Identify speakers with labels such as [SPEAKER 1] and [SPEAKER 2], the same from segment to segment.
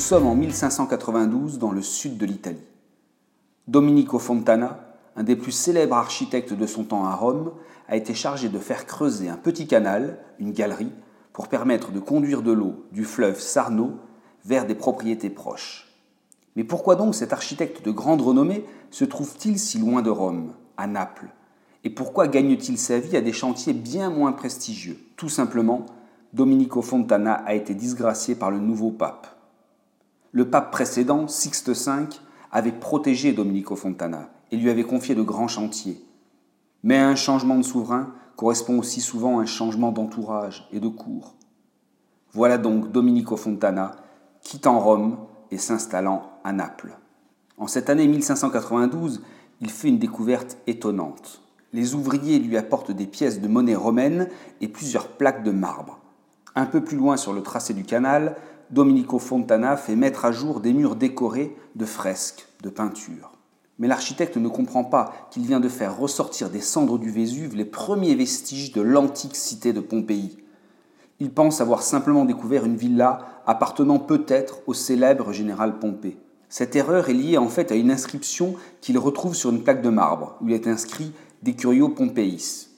[SPEAKER 1] sommes en 1592 dans le sud de l'Italie. Domenico Fontana, un des plus célèbres architectes de son temps à Rome, a été chargé de faire creuser un petit canal, une galerie, pour permettre de conduire de l'eau du fleuve Sarno vers des propriétés proches. Mais pourquoi donc cet architecte de grande renommée se trouve-t-il si loin de Rome, à Naples? Et pourquoi gagne-t-il sa vie à des chantiers bien moins prestigieux? Tout simplement, Domenico Fontana a été disgracié par le nouveau pape. Le pape précédent, Sixte V, avait protégé Domenico Fontana et lui avait confié de grands chantiers. Mais un changement de souverain correspond aussi souvent à un changement d'entourage et de cour. Voilà donc Domenico Fontana quittant Rome et s'installant à Naples. En cette année 1592, il fait une découverte étonnante. Les ouvriers lui apportent des pièces de monnaie romaine et plusieurs plaques de marbre. Un peu plus loin sur le tracé du canal, Domenico Fontana fait mettre à jour des murs décorés de fresques, de peintures. Mais l'architecte ne comprend pas qu'il vient de faire ressortir des cendres du Vésuve les premiers vestiges de l'antique cité de Pompéi. Il pense avoir simplement découvert une villa appartenant peut-être au célèbre général Pompée. Cette erreur est liée en fait à une inscription qu'il retrouve sur une plaque de marbre, où il est inscrit Decurio Pompéis.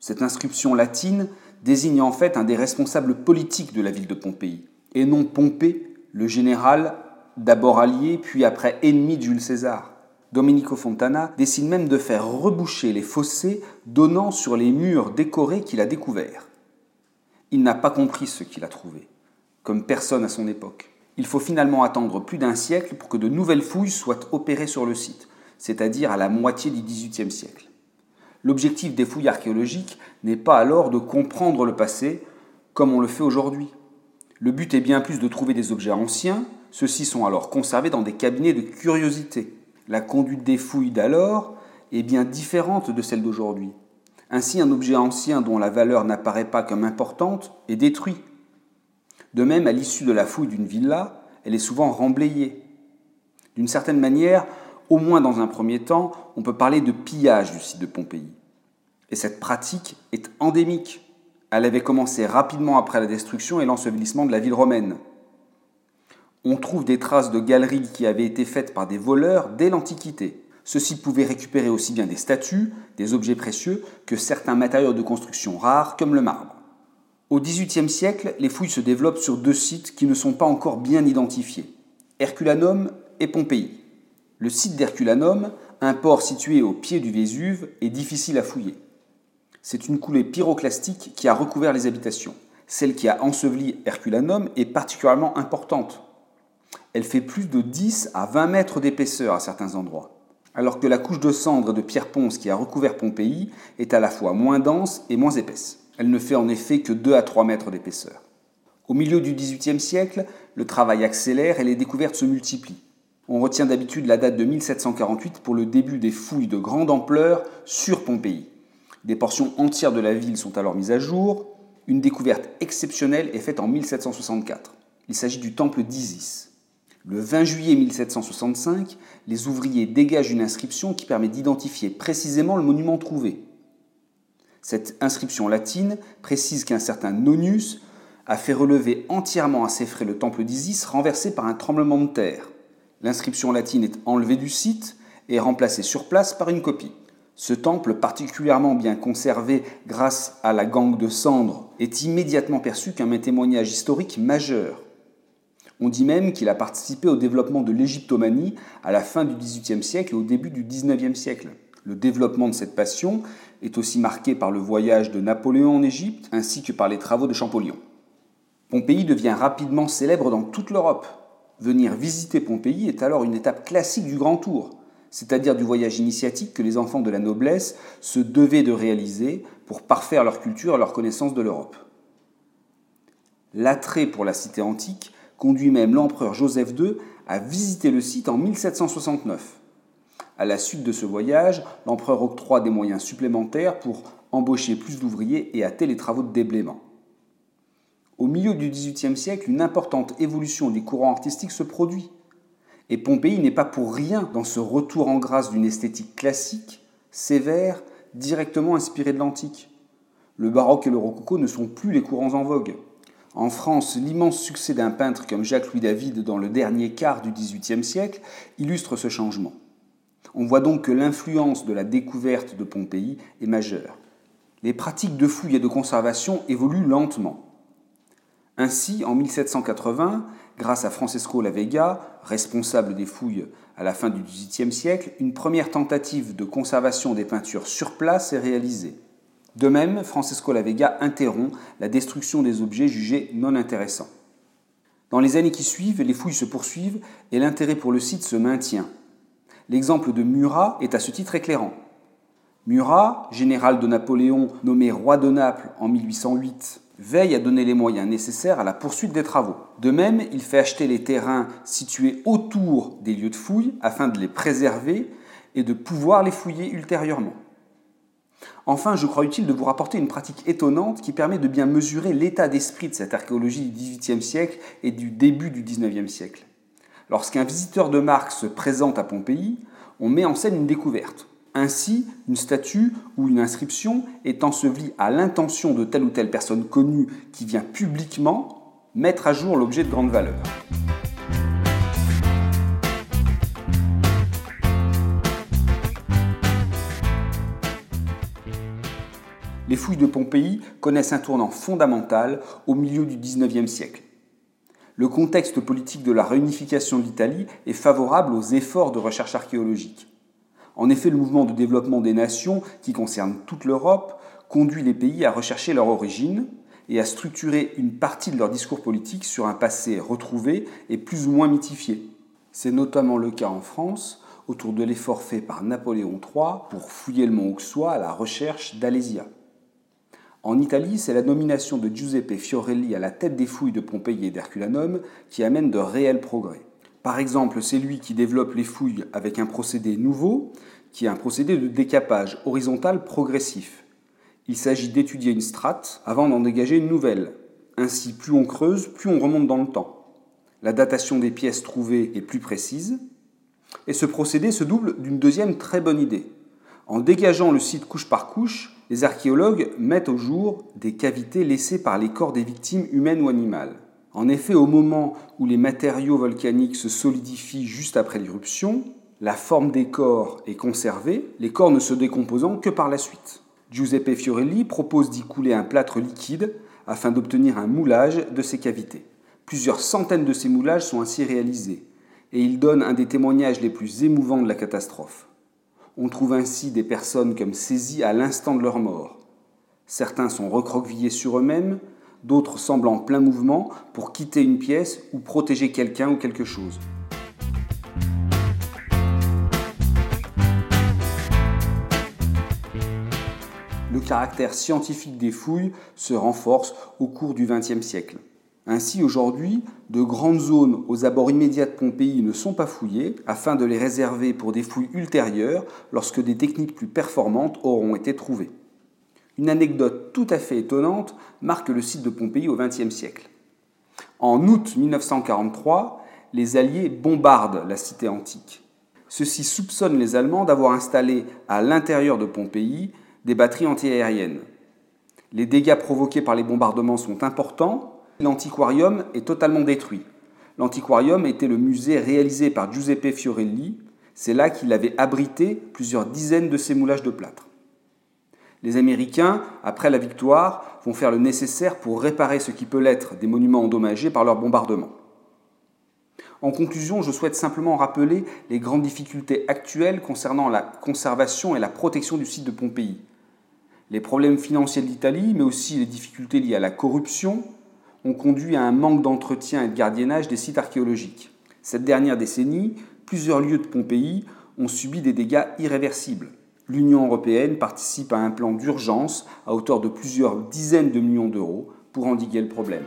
[SPEAKER 1] Cette inscription latine désigne en fait un des responsables politiques de la ville de Pompéi, et non Pompée, le général d'abord allié puis après ennemi de Jules César. Domenico Fontana décide même de faire reboucher les fossés donnant sur les murs décorés qu'il a découverts. Il n'a pas compris ce qu'il a trouvé, comme personne à son époque. Il faut finalement attendre plus d'un siècle pour que de nouvelles fouilles soient opérées sur le site, c'est-à-dire à la moitié du XVIIIe siècle. L'objectif des fouilles archéologiques n'est pas alors de comprendre le passé comme on le fait aujourd'hui. Le but est bien plus de trouver des objets anciens, ceux-ci sont alors conservés dans des cabinets de curiosité. La conduite des fouilles d'alors est bien différente de celle d'aujourd'hui. Ainsi, un objet ancien dont la valeur n'apparaît pas comme importante est détruit. De même, à l'issue de la fouille d'une villa, elle est souvent remblayée. D'une certaine manière, au moins dans un premier temps, on peut parler de pillage du site de Pompéi. Et cette pratique est endémique. Elle avait commencé rapidement après la destruction et l'ensevelissement de la ville romaine on trouve des traces de galeries qui avaient été faites par des voleurs dès l'Antiquité. Ceux-ci pouvaient récupérer aussi bien des statues, des objets précieux, que certains matériaux de construction rares comme le marbre. Au XVIIIe siècle, les fouilles se développent sur deux sites qui ne sont pas encore bien identifiés, Herculanum et Pompéi. Le site d'Herculanum, un port situé au pied du Vésuve, est difficile à fouiller. C'est une coulée pyroclastique qui a recouvert les habitations. Celle qui a enseveli Herculanum est particulièrement importante. Elle fait plus de 10 à 20 mètres d'épaisseur à certains endroits, alors que la couche de cendres de pierre ponce qui a recouvert Pompéi est à la fois moins dense et moins épaisse. Elle ne fait en effet que 2 à 3 mètres d'épaisseur. Au milieu du XVIIIe siècle, le travail accélère et les découvertes se multiplient. On retient d'habitude la date de 1748 pour le début des fouilles de grande ampleur sur Pompéi. Des portions entières de la ville sont alors mises à jour. Une découverte exceptionnelle est faite en 1764. Il s'agit du temple d'Isis. Le 20 juillet 1765, les ouvriers dégagent une inscription qui permet d'identifier précisément le monument trouvé. Cette inscription latine précise qu'un certain Nonius a fait relever entièrement à ses frais le temple d'Isis renversé par un tremblement de terre. L'inscription latine est enlevée du site et remplacée sur place par une copie. Ce temple, particulièrement bien conservé grâce à la gangue de cendres, est immédiatement perçu comme un témoignage historique majeur. On dit même qu'il a participé au développement de l'égyptomanie à la fin du XVIIIe siècle et au début du XIXe siècle. Le développement de cette passion est aussi marqué par le voyage de Napoléon en Égypte ainsi que par les travaux de Champollion. Pompéi devient rapidement célèbre dans toute l'Europe. Venir visiter Pompéi est alors une étape classique du Grand Tour, c'est-à-dire du voyage initiatique que les enfants de la noblesse se devaient de réaliser pour parfaire leur culture et leur connaissance de l'Europe. L'attrait pour la cité antique conduit même l'empereur Joseph II à visiter le site en 1769. À la suite de ce voyage, l'empereur octroie des moyens supplémentaires pour embaucher plus d'ouvriers et hâter les travaux de déblaiement. Au milieu du XVIIIe siècle, une importante évolution des courants artistiques se produit. Et Pompéi n'est pas pour rien dans ce retour en grâce d'une esthétique classique, sévère, directement inspirée de l'antique. Le baroque et le rococo ne sont plus les courants en vogue. En France, l'immense succès d'un peintre comme Jacques-Louis David dans le dernier quart du XVIIIe siècle illustre ce changement. On voit donc que l'influence de la découverte de Pompéi est majeure. Les pratiques de fouille et de conservation évoluent lentement. Ainsi, en 1780, grâce à Francesco La Vega, responsable des fouilles à la fin du XVIIIe siècle, une première tentative de conservation des peintures sur place est réalisée. De même, Francesco La Vega interrompt la destruction des objets jugés non intéressants. Dans les années qui suivent, les fouilles se poursuivent et l'intérêt pour le site se maintient. L'exemple de Murat est à ce titre éclairant. Murat, général de Napoléon nommé roi de Naples en 1808, veille à donner les moyens nécessaires à la poursuite des travaux. De même, il fait acheter les terrains situés autour des lieux de fouille afin de les préserver et de pouvoir les fouiller ultérieurement. Enfin, je crois utile de vous rapporter une pratique étonnante qui permet de bien mesurer l'état d'esprit de cette archéologie du XVIIIe siècle et du début du XIXe siècle. Lorsqu'un visiteur de marque se présente à Pompéi, on met en scène une découverte. Ainsi, une statue ou une inscription est ensevelie à l'intention de telle ou telle personne connue qui vient publiquement mettre à jour l'objet de grande valeur. Les fouilles de Pompéi connaissent un tournant fondamental au milieu du XIXe siècle. Le contexte politique de la réunification de l'Italie est favorable aux efforts de recherche archéologique. En effet, le mouvement de développement des nations, qui concerne toute l'Europe, conduit les pays à rechercher leur origine et à structurer une partie de leur discours politique sur un passé retrouvé et plus ou moins mythifié. C'est notamment le cas en France, autour de l'effort fait par Napoléon III pour fouiller le mont Auxois à la recherche d'Alésia. En Italie, c'est la nomination de Giuseppe Fiorelli à la tête des fouilles de Pompéi et d'Herculanum qui amène de réels progrès. Par exemple, c'est lui qui développe les fouilles avec un procédé nouveau, qui est un procédé de décapage horizontal progressif. Il s'agit d'étudier une strate avant d'en dégager une nouvelle. Ainsi, plus on creuse, plus on remonte dans le temps. La datation des pièces trouvées est plus précise. Et ce procédé se double d'une deuxième très bonne idée. En dégageant le site couche par couche, les archéologues mettent au jour des cavités laissées par les corps des victimes humaines ou animales. En effet, au moment où les matériaux volcaniques se solidifient juste après l'éruption, la forme des corps est conservée, les corps ne se décomposant que par la suite. Giuseppe Fiorelli propose d'y couler un plâtre liquide afin d'obtenir un moulage de ces cavités. Plusieurs centaines de ces moulages sont ainsi réalisés, et il donne un des témoignages les plus émouvants de la catastrophe. On trouve ainsi des personnes comme saisies à l'instant de leur mort. Certains sont recroquevillés sur eux-mêmes, d'autres semblent en plein mouvement pour quitter une pièce ou protéger quelqu'un ou quelque chose. Le caractère scientifique des fouilles se renforce au cours du XXe siècle. Ainsi, aujourd'hui, de grandes zones aux abords immédiats de Pompéi ne sont pas fouillées afin de les réserver pour des fouilles ultérieures lorsque des techniques plus performantes auront été trouvées. Une anecdote tout à fait étonnante marque le site de Pompéi au XXe siècle. En août 1943, les Alliés bombardent la cité antique. Ceux-ci soupçonnent les Allemands d'avoir installé à l'intérieur de Pompéi des batteries antiaériennes. Les dégâts provoqués par les bombardements sont importants. L'antiquarium est totalement détruit. L'antiquarium était le musée réalisé par Giuseppe Fiorelli. C'est là qu'il avait abrité plusieurs dizaines de ces moulages de plâtre. Les Américains, après la victoire, vont faire le nécessaire pour réparer ce qui peut l'être des monuments endommagés par leurs bombardements. En conclusion, je souhaite simplement rappeler les grandes difficultés actuelles concernant la conservation et la protection du site de Pompéi. Les problèmes financiers de l'Italie, mais aussi les difficultés liées à la corruption, ont conduit à un manque d'entretien et de gardiennage des sites archéologiques. Cette dernière décennie, plusieurs lieux de Pompéi ont subi des dégâts irréversibles l'Union européenne participe à un plan d'urgence à hauteur de plusieurs dizaines de millions d'euros pour endiguer le problème.